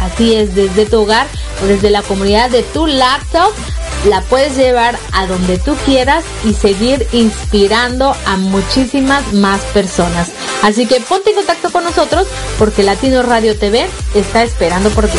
Así es, desde tu hogar o desde la comunidad de tu laptop la puedes llevar a donde tú quieras y seguir inspirando a muchísimas más personas. Así que ponte en contacto con nosotros porque Latino Radio TV está esperando por ti.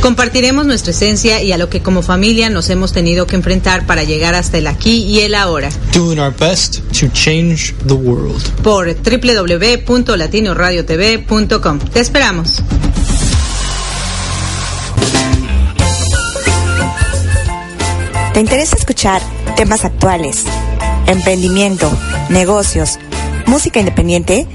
Compartiremos nuestra esencia y a lo que como familia nos hemos tenido que enfrentar para llegar hasta el aquí y el ahora. Doing our best to change the world. Por www.latinoradiotv.com. Te esperamos. ¿Te interesa escuchar temas actuales, emprendimiento, negocios, música independiente?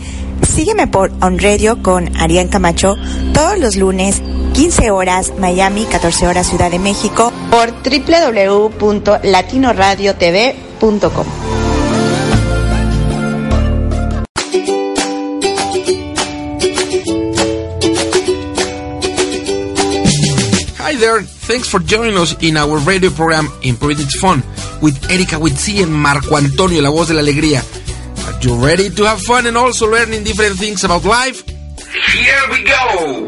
Sígueme por On Radio con Arián Camacho todos los lunes, 15 horas Miami, 14 horas Ciudad de México, por www.latinoradiotv.com. Hi there, thanks for joining us in our radio program Improving It's Fun with Erika Witsi and Marco Antonio, la voz de la alegría. Are you ready to have fun and also learning different things about life? Here we go!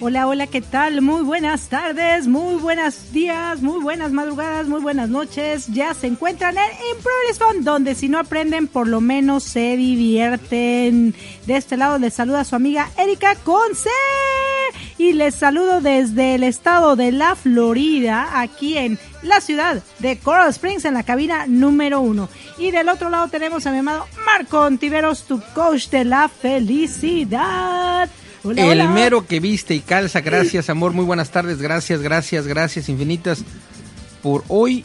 Hola, hola, ¿qué tal? Muy buenas tardes, muy buenos días, muy buenas madrugadas, muy buenas noches. Ya se encuentran en Fund, donde si no aprenden, por lo menos se divierten. De este lado les saluda su amiga Erika Conce. Y les saludo desde el estado de la Florida, aquí en la ciudad de Coral Springs, en la cabina número uno. Y del otro lado tenemos a mi amado Marco Ontiveros, tu coach de la felicidad. Hola, El hola. mero que viste y calza, gracias amor, muy buenas tardes, gracias, gracias, gracias infinitas por hoy,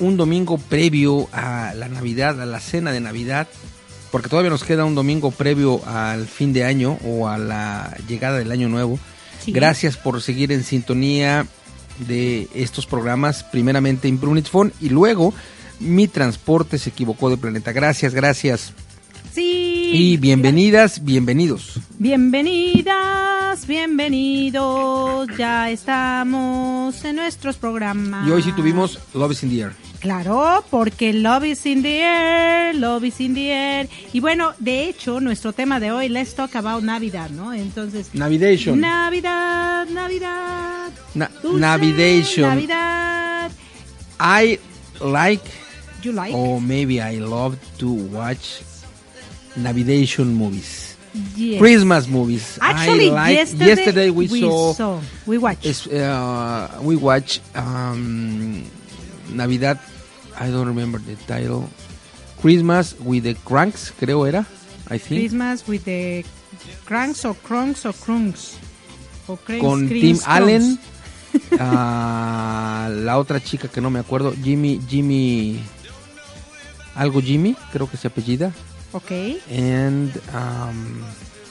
un domingo previo a la Navidad, a la cena de Navidad, porque todavía nos queda un domingo previo al fin de año o a la llegada del año nuevo. Sí. Gracias por seguir en sintonía de estos programas, primeramente Imprunit Phone y luego Mi Transporte se equivocó de planeta. Gracias, gracias. Sí. Y bienvenidas, bienvenidos. Bienvenidas, bienvenidos. Ya estamos en nuestros programas. Y hoy sí tuvimos Love is in the Air. Claro, porque Love is in the air, Love is in the air. Y bueno, de hecho, nuestro tema de hoy, Let's Talk About Navidad, ¿no? Entonces, Navidation. Navidad, Navidad. Na- dulce Navidation. Navidad. I like, You like? or maybe I love to watch Navidation movies. Yes. Christmas movies. Actually, like, yesterday, we, saw, we watched. uh, we watch um, Navidad. I don't remember the title. Christmas with the Cranks, creo era. I think. Christmas with the cranks or crunks or crunks. O cranks, con Tim. Allen, ah, la otra chica que no me acuerdo, Jimmy, Jimmy, algo Jimmy, creo que se apellida, Ok. and um,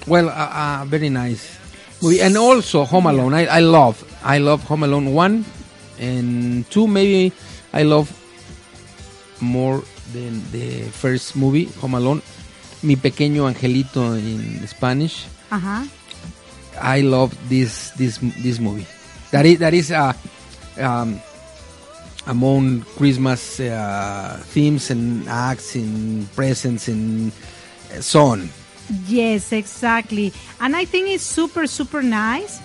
well, uh, uh, very nice movie, and also Home Alone. I, I love, I love Home Alone one and two. Maybe I love more than the first movie, Home Alone. Mi pequeño angelito in Spanish. Ajá. I love this this this movie. That is that is uh, um, among Christmas uh, themes and acts and presents and so on. Yes, exactly. And I think it's super, super nice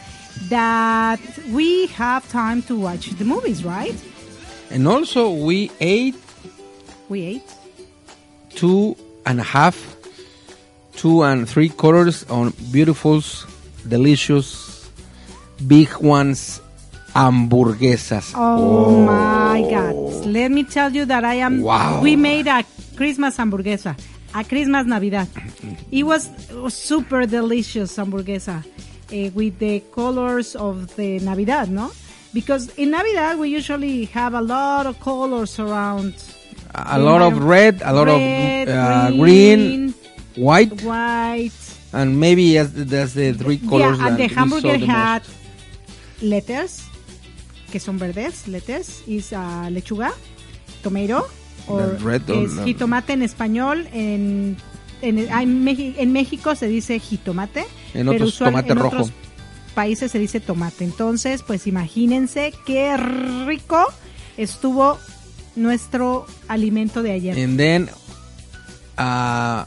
that we have time to watch the movies, right? And also we ate We ate. two and a half, two and three quarters on beautiful, delicious, big ones hamburguesas. Oh, my God. Let me tell you that I am. Wow. We made a Christmas hamburguesa, a Christmas Navidad. It was, super delicious hamburguesa eh, with the colors of the Navidad, no? Because in Navidad we usually have a lot of colors around. A lot of red, a lot Red, of uh, green, green, white, white. and maybe that's the three colors. yeah, and the we hamburger saw the had letters, que son verdes, letters, is uh, lechuga, tomato, or es jitomate en español, en, en, en México se dice jitomate, En pero otros, usual- tomate en rojo. otros países se dice tomate. Entonces, pues imagínense qué rico estuvo nuestro alimento de ayer. And then, uh,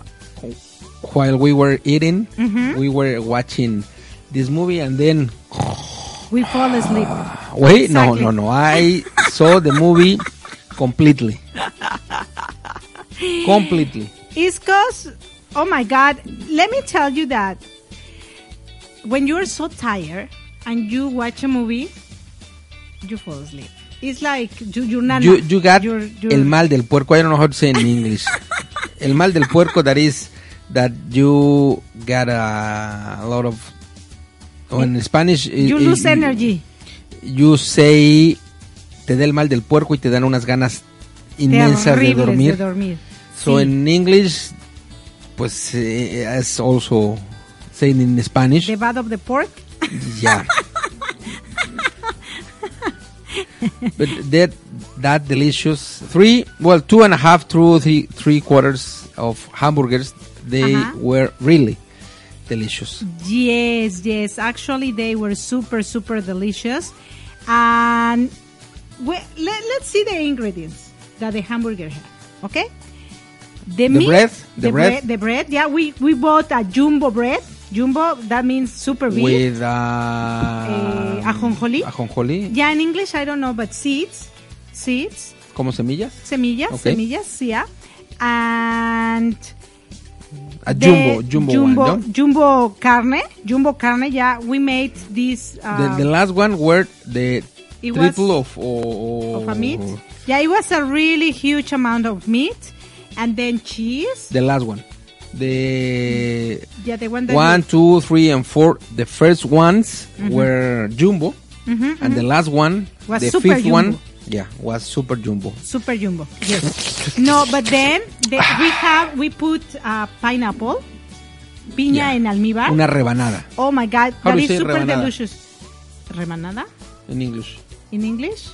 while we were eating, we were watching this movie, and then We fall asleep. Ah, wait, no, Exactly. no, no, I saw the movie completely, completely. It's cause, oh my God, let me tell you that when you're so tired and you watch a movie, you fall asleep. It's like you, you're not. You, you got you're, you're, el mal del puerco. I don't know how to say in English. el mal del puerco that is that you got a, lot of. Or in Spanish, You eh, lose eh, energy. You say te da el mal del puerco y te dan unas ganas inmensas de dormir. de dormir. So Sí. in English, pues eh, as also saying in Spanish, The bad of the pork. yeah. but that that delicious three well two and a half through three three quarters of hamburgers they were really delicious. Yes, yes. Actually, they were super, super delicious. And we, let, let's see the ingredients that the hamburger had. Okay. The, The bread, the bread. the bread. Yeah, we we bought a jumbo bread. Jumbo that means super big. With uh, Eh, ajonjolí. ajonjolí, yeah, in English I don't know, but seeds, seeds, como semillas. semillas, Okay. semillas. Yeah, and A the jumbo, jumbo, jumbo, one, no? jumbo carne, jumbo carne. Yeah, we made this. Uh, the, the last one were the It was- triple of or, of a meat. Yeah, it was a really huge amount of meat, and then cheese. The last one. The Yeah, the one that one, you- two, three, and four. The first ones were jumbo, Mhm, and the last one, Was the super fifth one, jumbo. Yeah, was super jumbo. super jumbo. Yes. no, but then the, we have we put uh, pineapple, piña Yeah. en almíbar. Una rebanada oh my god, How that is super rebanada? delicious. Rebanada in English. in English?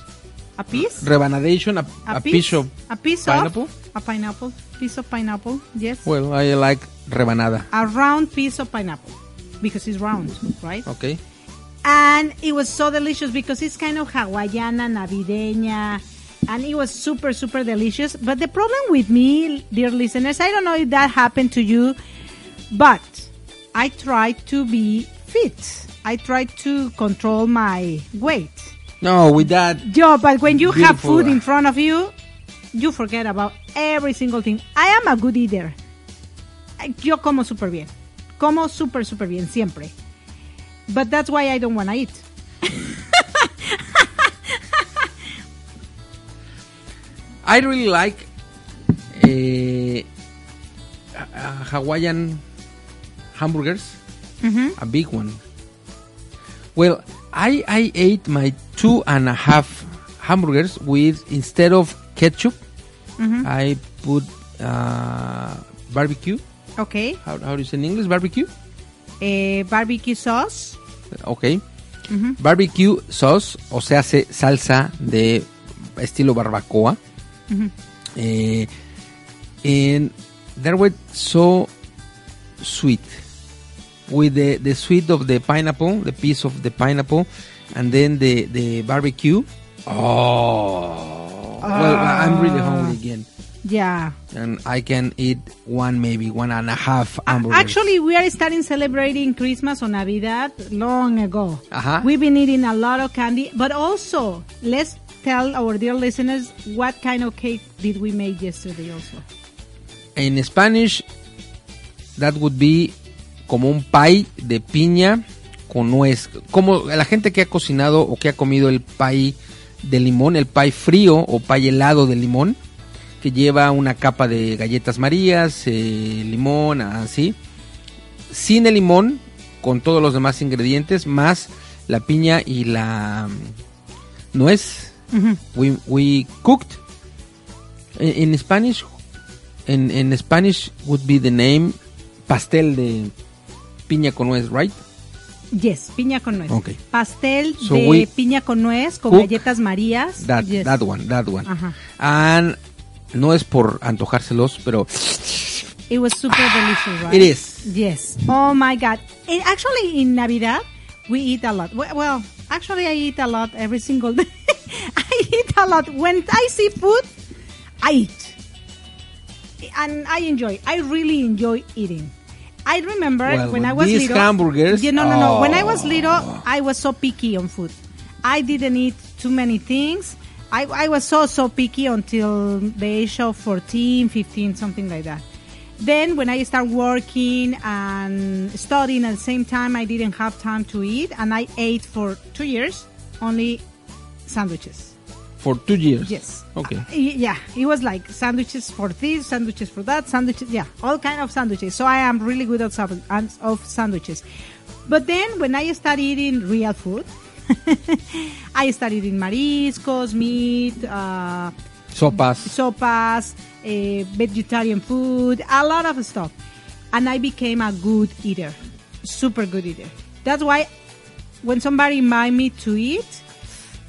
A piece? Rebanadation, a, a, piece of a piece pineapple? of a pineapple, piece of pineapple. Yes. Well, I like rebanada. a round piece of pineapple because it's round, right? Okay. And it was so delicious because it's kind of Hawaiiana, navideña and it was super super delicious. But the problem with me dear listeners i don't know if that happened to you but i tried to be fit. I tried to control my weight. No, with that, Yo, but when you have food in front of you you forget about every single thing. I am a good eater. Yo como super bien. Como super super bien siempre but that's why i don't want to eat I really like eh, uh, Hawaiian hamburgers. Mhm. A big one. Well, I I ate my two and a half hamburgers with instead of ketchup, Mhm. I put uh, barbecue. Okay. How, how do you say in English? Barbecue. Eh, barbecue sauce. Okay. Ujú. Barbecue sauce, o sea, hace salsa de estilo barbacoa. Ujú. Eh, and they were so sweet with the, the sweet of the pineapple, the piece of the pineapple, and then the, the barbecue. Oh, well, I'm really hungry again, Yeah. and I can eat one, maybe one and a half hamburgers. Actually, we are starting celebrating Christmas or Navidad long ago. Ajá. We've been eating a lot of candy, but also let's tell our dear listeners what kind of cake did we make yesterday also. in Spanish, that would be como un pie de piña con nuez. Como la gente que ha cocinado o que ha comido el pie de limón, el pie frío o pie helado de limón, que lleva una capa de galletas marías, eh, limón, así. Sin el limón, con todos los demás ingredientes, más la piña y la mm, nuez. Mhm. We, we cooked. In Spanish, in, in Spanish would be the name pastel de piña con nuez, right? Yes, piña con nuez. Okay. Pastel So de piña con nuez con galletas marías. That, Yes. that one, that one. Ajá. And no es por antojárselos, pero It was super delicious, right? It is. Yes. Oh my God. Actually, in Navidad, we eat a lot. We- Well, actually, I eat a lot every single day. I eat a lot. When I see food, I eat. And I enjoy. I really enjoy eating. I remember Well, when I was these little. hamburgers, Yeah, no, no, no. When I oh. was little, I was so picky on food. I didn't eat too many things. I, I was so, so picky until the age of 14, 15, something like that. Then when I started working and studying at the same time, I didn't have time to eat, and I ate for two years only sandwiches. for two years. Yes. Okay. Uh, y- Yeah, it was like sandwiches for this, sandwiches for that, sandwiches. Yeah, all kind of sandwiches. So I am really good at of sandwiches. But then when I started eating real food, I started eating mariscos, meat, uh, Sopas. sopas, uh, vegetarian food, a lot of stuff. And I became a good eater, super good eater. That's why when somebody invite me to eat,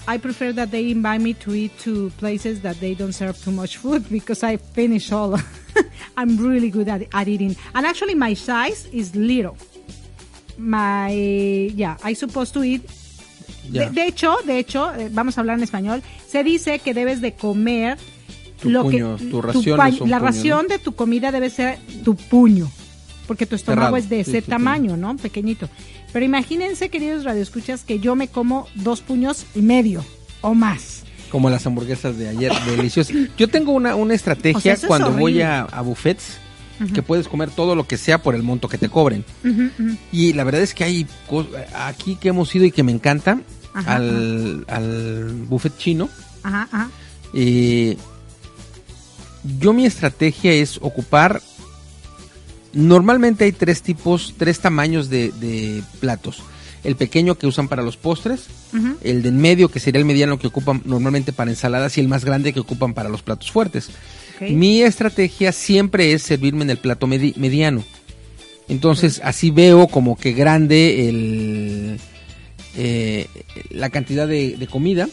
I prefer that they invite me to eat to places that they don't serve too much food because I finish all. I'm really good at, at eating. And actually, my size is little. My, yeah, I supposed to eat. De, de hecho, de hecho, eh, vamos a hablar en español. Se dice que debes de comer Tu lo puño, que tu ración pa- es un la puño, ración de tu comida debe ser tu puño, porque tu estómago Cerrado, es de ese tamaño, ¿no? Pequeñito. Pero imagínense, queridos radioescuchas, que yo me como dos puños y medio o más. Como las hamburguesas de ayer, deliciosas. Yo tengo una, una estrategia O sea, eso es cuando voy a, a buffets que puedes comer todo lo que sea por el monto que te cobren. Y la verdad es que hay aquí que hemos ido y que me encanta Ajá, al, al buffet chino. Ajá, ajá. Eh, yo mi estrategia es ocupar. Normalmente hay tres tipos, tres tamaños de, de platos. El pequeño que usan para los postres, el del medio que sería el mediano que ocupan normalmente para ensaladas y el más grande que ocupan para los platos fuertes. Mi estrategia siempre es servirme en el plato medi- mediano. Entonces así veo como que grande el, eh, la cantidad de, de comida,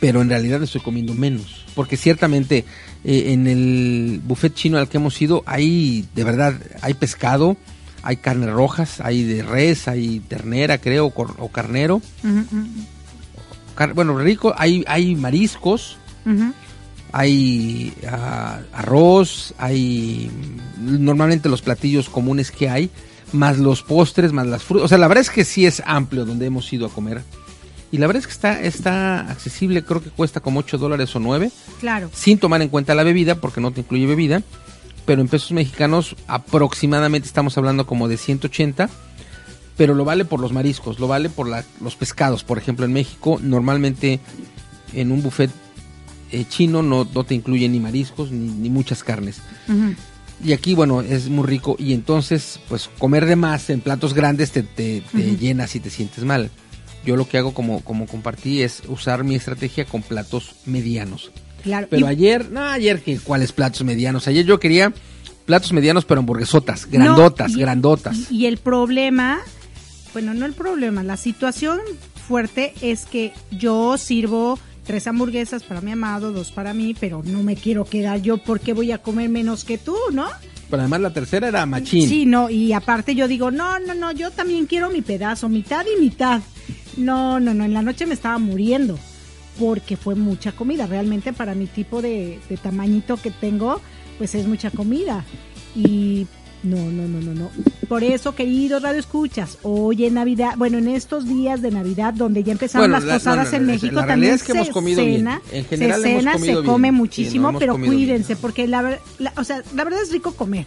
pero en realidad estoy comiendo menos. Porque ciertamente eh, en el buffet chino al que hemos ido hay, de verdad, hay pescado, hay carnes rojas, hay de res, hay ternera creo, o carnero. Car- bueno, rico, hay, hay mariscos, hay ah, arroz, hay mm, normalmente los platillos comunes que hay, más los postres, más las frutas. O sea, la verdad es que sí es amplio donde hemos ido a comer. Y la verdad es que está, está accesible, creo que cuesta como 8 dólares o 9, Claro. sin tomar en cuenta la bebida, porque no te incluye bebida. Pero en pesos mexicanos aproximadamente estamos hablando como de 180, pero lo vale por los mariscos, lo vale por la- los pescados. Por ejemplo, en México normalmente en un buffet eh, chino no, no te incluye ni mariscos ni, ni muchas carnes. Ujú. Y aquí, bueno, es muy rico y entonces, pues comer de más en platos grandes te, te- te llenas y te sientes mal. Yo lo que hago, como, como compartí, es usar mi estrategia con platos medianos. Claro. Pero Y- ayer, no, ayer que cuáles platos medianos. Ayer yo quería platos medianos, pero hamburguesotas, grandotas, No, y- grandotas. Y, y el problema, bueno, no el problema, la situación fuerte es que yo sirvo tres hamburguesas para mi amado, dos para mí, pero no me quiero quedar yo porque voy a comer menos que tú, ¿no? Pero además la tercera era machín. Sí, no, y aparte yo digo, no, no, no, yo también quiero mi pedazo, mitad y mitad. No, no, no, en la noche me estaba muriendo porque fue mucha comida. Realmente para mi tipo de, de tamañito que tengo, pues es mucha comida. Y no, no, no, no, no. Por eso, queridos Radio Escuchas, hoy en Navidad, bueno, en estos días de Navidad, donde ya empezaron Bueno, las la- posadas no, no, en no, México, la también es que hemos se cena, En se cena, se come muchísimo, pero bien. cuídense, porque la, la- o sea, la verdad es rico comer.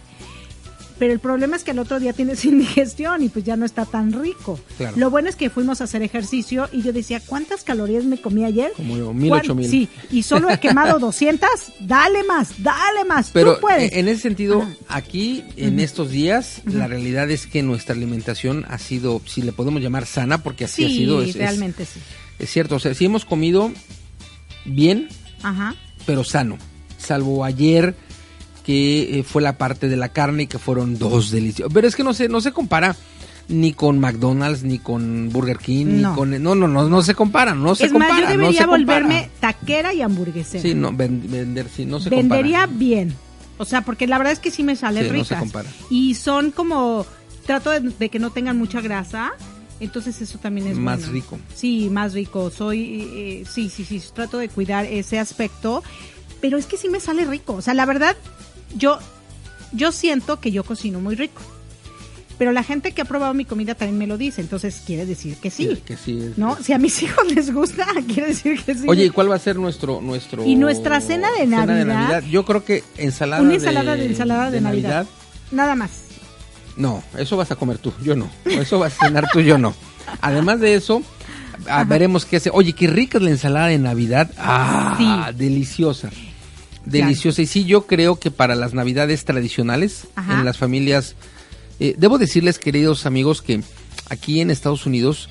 Pero el problema es que al otro día tienes indigestión y pues ya no está tan rico. Claro. Lo bueno es que fuimos a hacer ejercicio y yo decía, ¿cuántas calorías me comí ayer? Como mil, ¿Cuán- ocho mil. Sí, y solo he quemado 200, dale más, dale más, Pero tú puedes. en ese sentido, Ajá. aquí, en estos días, la realidad es que nuestra alimentación ha sido, si le podemos llamar sana, porque así sí, ha sido, es, es- realmente sí. es cierto. O sea, sí hemos comido bien, Ajá. pero sano. Salvo ayer, que eh, fue la parte de la carne y que fueron dos deliciosos. Pero es que no se, no se compara ni con McDonald's, ni con Burger King, No. ni con... No, no, no, no se comparan, no se es compara. más, yo no debería volverme taquera y hamburguesera. Sí, no, ven- vender, sí, no se Vendería compara. bien. O sea, porque la verdad es que sí me sale Sí, no se compara. y son como, trato de, de que no tengan mucha grasa. Entonces eso también es Más bueno. rico. Sí, más rico. Soy, eh, sí, sí, sí, trato de cuidar ese aspecto. Pero es que sí me sale rico. O sea, la verdad, yo, yo siento que yo cocino muy rico. Pero la gente que ha probado mi comida también me lo dice. Entonces quiere decir que sí. Que sí es- ¿No? Si a mis hijos les gusta, quiere decir que sí. Oye, ¿y cuál va a ser nuestro nuestro Y nuestra cena de Navidad? Yo creo que ensalada Una ensalada de, ensalada de, Navidad. Navidad. Nada más. No, eso vas a comer tú, yo no. Eso vas a cenar tú, yo no. Además de eso, ah, veremos qué hace. Oye, qué rica es la ensalada de Navidad. Ah, deliciosa. Deliciosa. Y sí, yo creo que para las Navidades tradicionales, Ajá. en las familias, eh, debo decirles, queridos amigos, que aquí en Estados Unidos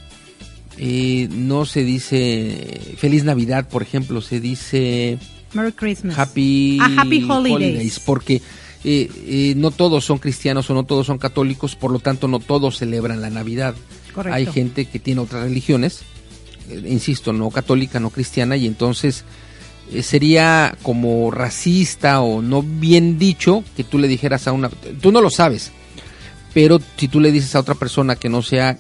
eh, no se dice Feliz Navidad, por ejemplo, se dice Merry Christmas. Happy, Ah, Happy Holidays. porque eh, eh, no todos son cristianos o no todos son católicos, por lo tanto no todos celebran la Navidad. Correcto. Hay gente que tiene otras religiones eh, insisto, no católica, no cristiana, y entonces sería como racista o no bien dicho que tú le dijeras a una... Tú no lo sabes, pero si tú le dices a otra persona que no sea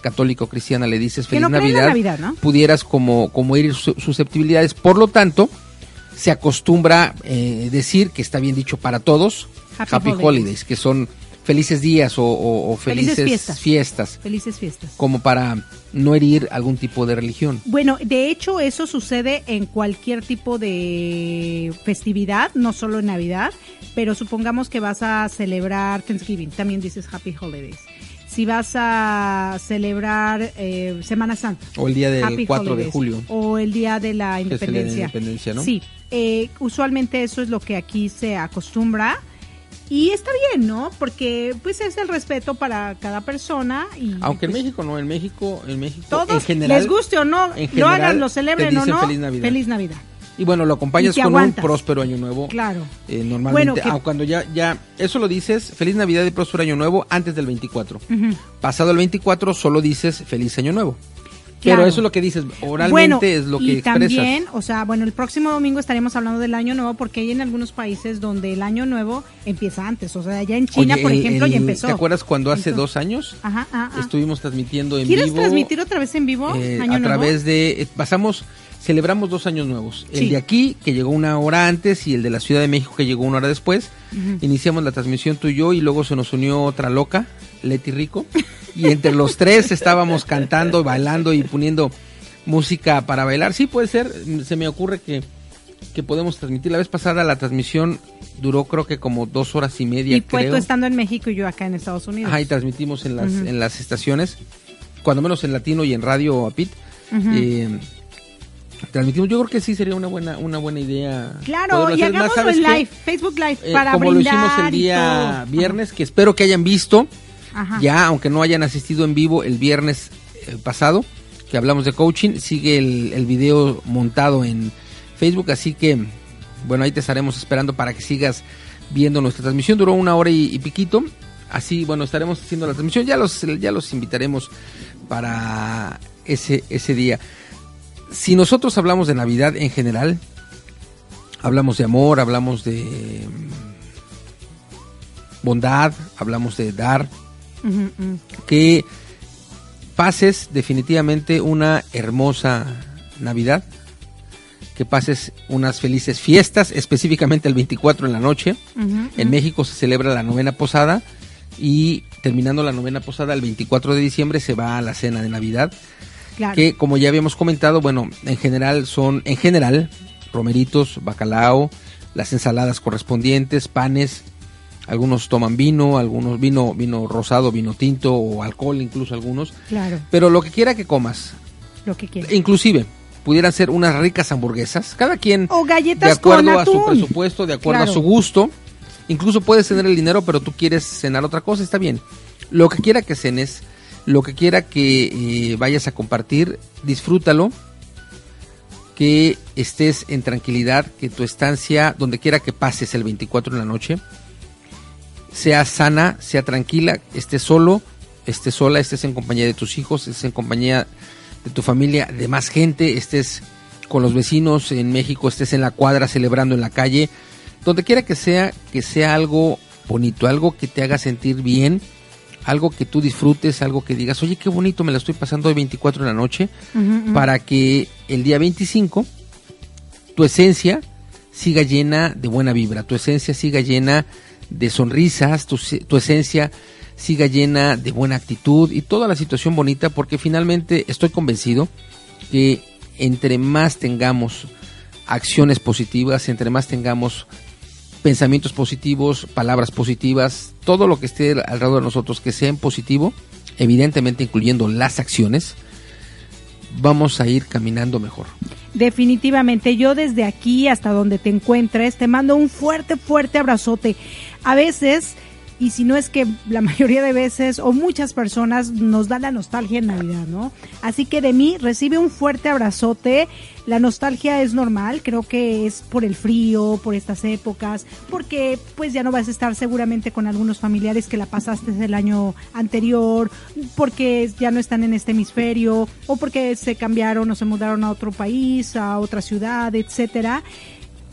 católica o cristiana, le dices feliz no Navidad, Navidad, ¿no? pudieras como, como su- susceptibilidades. Por lo tanto, se acostumbra eh, decir que está bien dicho para todos, Happy Happy, holidays. holidays. que son felices días o, o- o Felices felices, fiestas. fiestas, Felices fiestas. como para no herir algún tipo de religión. Bueno, de hecho eso sucede en cualquier tipo de festividad, no solo en Navidad, pero supongamos que vas a celebrar Thanksgiving, también dices Happy Holidays. Si vas a celebrar eh, Semana Santa. O el día del Happy 4 de julio. O el día de la día de la independencia. independencia, ¿no? Sí, eh, usualmente eso es lo que aquí se acostumbra. Y está bien, ¿no? Porque pues es el respeto para cada persona y Aunque en pues, México no, en México, en México todos en general, les guste o no, en lo general, hagan, lo celebren o no, Feliz Navidad. Feliz Navidad. Y bueno, lo acompañas con aguantas. un próspero año nuevo. Claro. Eh, normalmente, Bueno, que- ah, cuando ya, ya, eso lo dices, feliz Navidad y próspero año nuevo antes del 24. Ujú. Pasado el 24 solo dices feliz año nuevo. Claro. Pero eso es lo que dices, oralmente Bueno, es lo que y expresas. también, o sea, bueno, el próximo domingo estaremos hablando del año nuevo porque hay en algunos países donde el año nuevo empieza antes. O sea, ya en China, Oye, por el- ejemplo, ya empezó. ¿Te acuerdas cuando hace Entonces- dos años Ajá, ajá, ajá. estuvimos transmitiendo en ¿Quieres vivo? transmitir otra vez en vivo? eh, año a nuevo? través de eh, pasamos celebramos dos años nuevos el Sí. de aquí que llegó una hora antes y el de la Ciudad de México que llegó una hora después iniciamos la transmisión tú y yo y luego se nos unió otra loca Leti Rico y entre los tres estábamos cantando bailando y poniendo música para bailar sí puede ser se me ocurre que que podemos transmitir la vez pasada la transmisión duró creo que como dos horas y media Y fue creo tú estando en México y yo acá en Estados Unidos. Ajá, y transmitimos en las, en las estaciones, cuando menos en latino y en radio APIT. Ujú. eh, transmitimos, yo creo que sí sería una buena, una buena idea. Claro, y hacer. Es más, hagámoslo ¿sabes en qué? live, Facebook Live, Eh, para como lo hicimos brindar el día viernes, que espero que hayan visto, Ajá. ya, aunque no hayan asistido en vivo el viernes eh, pasado, que hablamos de coaching, sigue el, video montado en Facebook, así que, bueno, ahí te estaremos esperando para que sigas viendo nuestra transmisión. Duró una hora y, y piquito, así, bueno, estaremos haciendo la transmisión, ya los, ya los invitaremos para ese, ese día. Si nosotros hablamos de Navidad en general, hablamos de amor, hablamos de bondad, hablamos de dar, Que pases definitivamente una hermosa Navidad, que pases unas felices fiestas, específicamente el 24 en la noche. En. México se celebra la novena posada y terminando la novena posada el 24 de diciembre se va a la cena de Navidad, Claro. que como ya habíamos comentado, bueno, en general son, en general, romeritos, bacalao, las ensaladas correspondientes, panes, algunos toman vino, algunos vino, vino rosado, vino tinto o alcohol, incluso algunos. Claro, Pero lo que quiera que comas, lo que quieras. inclusive pudieran ser unas ricas hamburguesas, cada quien O galletas de acuerdo con a su presupuesto, de acuerdo Claro. a su gusto. Incluso puedes tener el dinero, pero tú quieres cenar otra cosa, está bien. Lo que quiera que cenes, lo que quiera que eh, vayas a compartir, disfrútalo. Que estés en tranquilidad, que tu estancia, donde quiera que pases el 24 en la noche, sea sana, sea tranquila, estés solo, estés sola, estés en compañía de tus hijos, estés en compañía de tu familia, de más gente, estés con los vecinos en México, estés en la cuadra celebrando en la calle, donde quiera que sea, que sea algo bonito, algo que te haga sentir bien, algo que tú disfrutes, algo que digas, oye, qué bonito, me la estoy pasando hoy 24 en la noche, para que el día 25 tu esencia siga llena de buena vibra, tu esencia siga llena de sonrisas, tu, tu esencia siga llena de buena actitud y toda la situación bonita, porque finalmente estoy convencido que entre más tengamos acciones positivas, entre más tengamos pensamientos positivos, palabras positivas, todo lo que esté alrededor de nosotros que sea en positivo, evidentemente incluyendo las acciones, vamos a ir caminando mejor. Definitivamente, yo desde aquí hasta donde te encuentres te mando un fuerte, fuerte abrazote. A veces y si no es que la mayoría de veces o muchas personas nos da la nostalgia en Navidad, ¿no? Así que de mí recibe un fuerte abrazote. La nostalgia es normal, creo que es por el frío, por estas épocas, porque pues ya no vas a estar seguramente con algunos familiares que la pasaste el año anterior, porque ya no están en este hemisferio o porque se cambiaron o se mudaron a otro país, a otra ciudad, etcétera.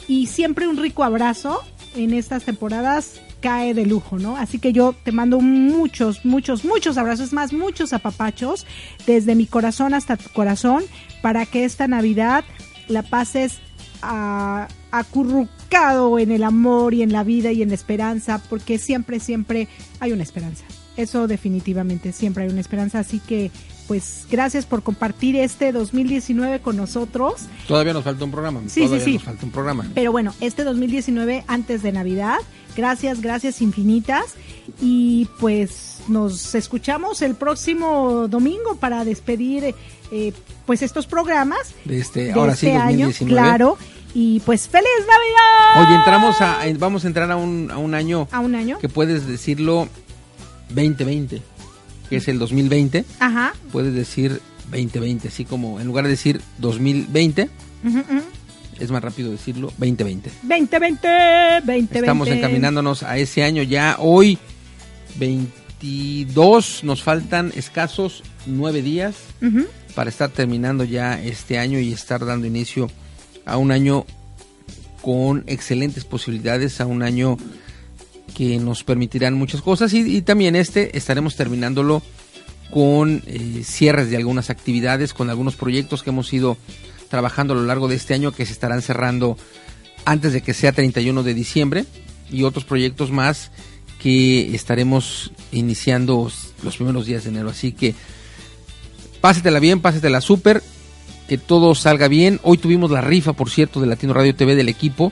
Y siempre un rico abrazo en estas temporadas cae de lujo, ¿no? Así que yo te mando muchos, muchos, muchos abrazos, más muchos apapachos, desde mi corazón hasta tu corazón, para que esta Navidad la pases a- acurrucado en el amor y en la vida y en la esperanza, porque siempre, siempre hay una esperanza. Eso definitivamente, siempre hay una esperanza. Así que, pues, gracias por compartir este 2019 con nosotros. Todavía nos falta un programa. Sí, Todavía sí, sí. nos falta un programa. Pero bueno, este 2019 antes de Navidad. Gracias, gracias infinitas. Y pues nos escuchamos el próximo domingo para despedir eh, pues estos programas De este, de ahora este sí, año. 2019. Claro. Y pues feliz Navidad. Oye, entramos a, vamos a entrar a un, a un año a un año. que puedes decirlo 2020, que es el 2020, Ajá. puedes decir 2020, así como en lugar de decir 2020, Ujú, ujú. Es más rápido decirlo 2020. 2020, 2020. Estamos encaminándonos a ese año ya. Hoy, 22, nos faltan escasos nueve días para estar terminando ya este año y estar dando inicio a un año con excelentes posibilidades, a un año que nos permitirán muchas cosas y, y también este estaremos terminándolo con eh, cierres de algunas actividades, con algunos proyectos que hemos ido trabajando a lo largo de este año que se estarán cerrando antes de que sea 31 de diciembre y otros proyectos más que estaremos iniciando los primeros días de enero. Así que pásetela bien, pásetela súper, que todo salga bien. Hoy tuvimos la rifa, por cierto, de Latino Radio TV del equipo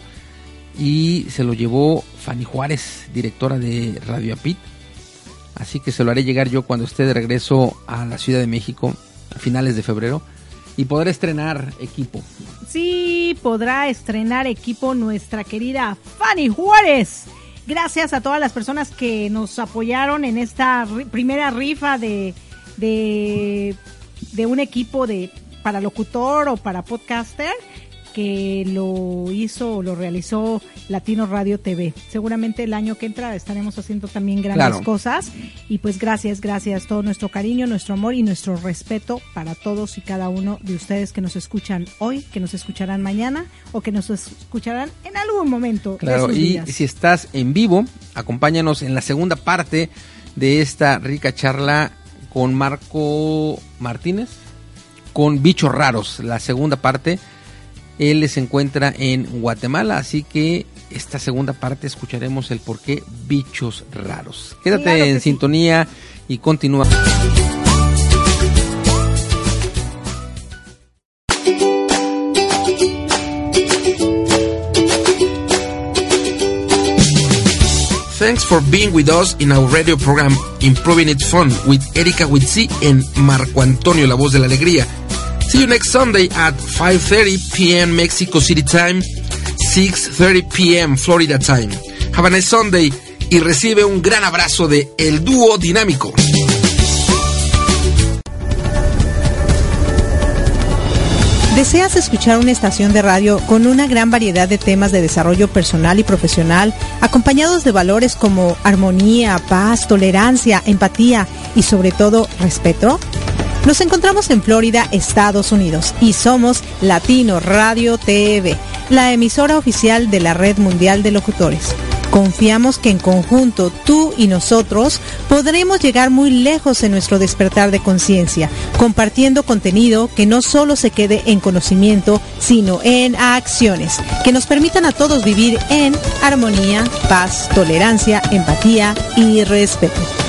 y se lo llevó Fanny Juárez, directora de Radio Apit. Así que se lo haré llegar yo cuando esté de regreso a la Ciudad de México a finales de febrero y podré estrenar equipo. Sí, podrá estrenar equipo nuestra querida Fanny Juárez. Gracias a todas las personas que nos apoyaron en esta ri- primera rifa de, de, de un equipo de para locutor o para podcaster que lo hizo o lo realizó Latino Radio TV. Seguramente el año que entra estaremos haciendo también grandes Claro. cosas y pues gracias, gracias, todo nuestro cariño, nuestro amor y nuestro respeto para todos y cada uno de ustedes que nos escuchan hoy, que nos escucharán mañana o que nos escucharán en algún momento. de Claro, sus y si estás en vivo, acompáñanos en la segunda parte de esta rica charla con Marco Martínez, con Bichos Raros, la segunda parte. Él se encuentra en Guatemala, así que esta segunda parte escucharemos el por qué Bichos Raros. Quédate Claro en sí. sintonía y continúa. Thanks for being with us in our radio program Improving It Fun with Erika Witsi and Marco Antonio, la voz de la alegría. See you next Sunday at 5:30 p.m. Mexico City time, 6:30 p.m. Florida time. Have a nice Sunday y recibe un gran abrazo de El Dúo Dinámico. ¿Deseas escuchar una estación de radio con una gran variedad de temas de desarrollo personal y profesional, acompañados de valores como armonía, paz, tolerancia, empatía y sobre todo respeto? Nos encontramos en Florida, Estados Unidos, y somos Latino Radio TV, la emisora oficial de la Red Mundial de Locutores. Confiamos que en conjunto tú y nosotros podremos llegar muy lejos en nuestro despertar de conciencia, compartiendo contenido que no solo se quede en conocimiento, sino en acciones, que nos permitan a todos vivir en armonía, paz, tolerancia, empatía y respeto.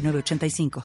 906985.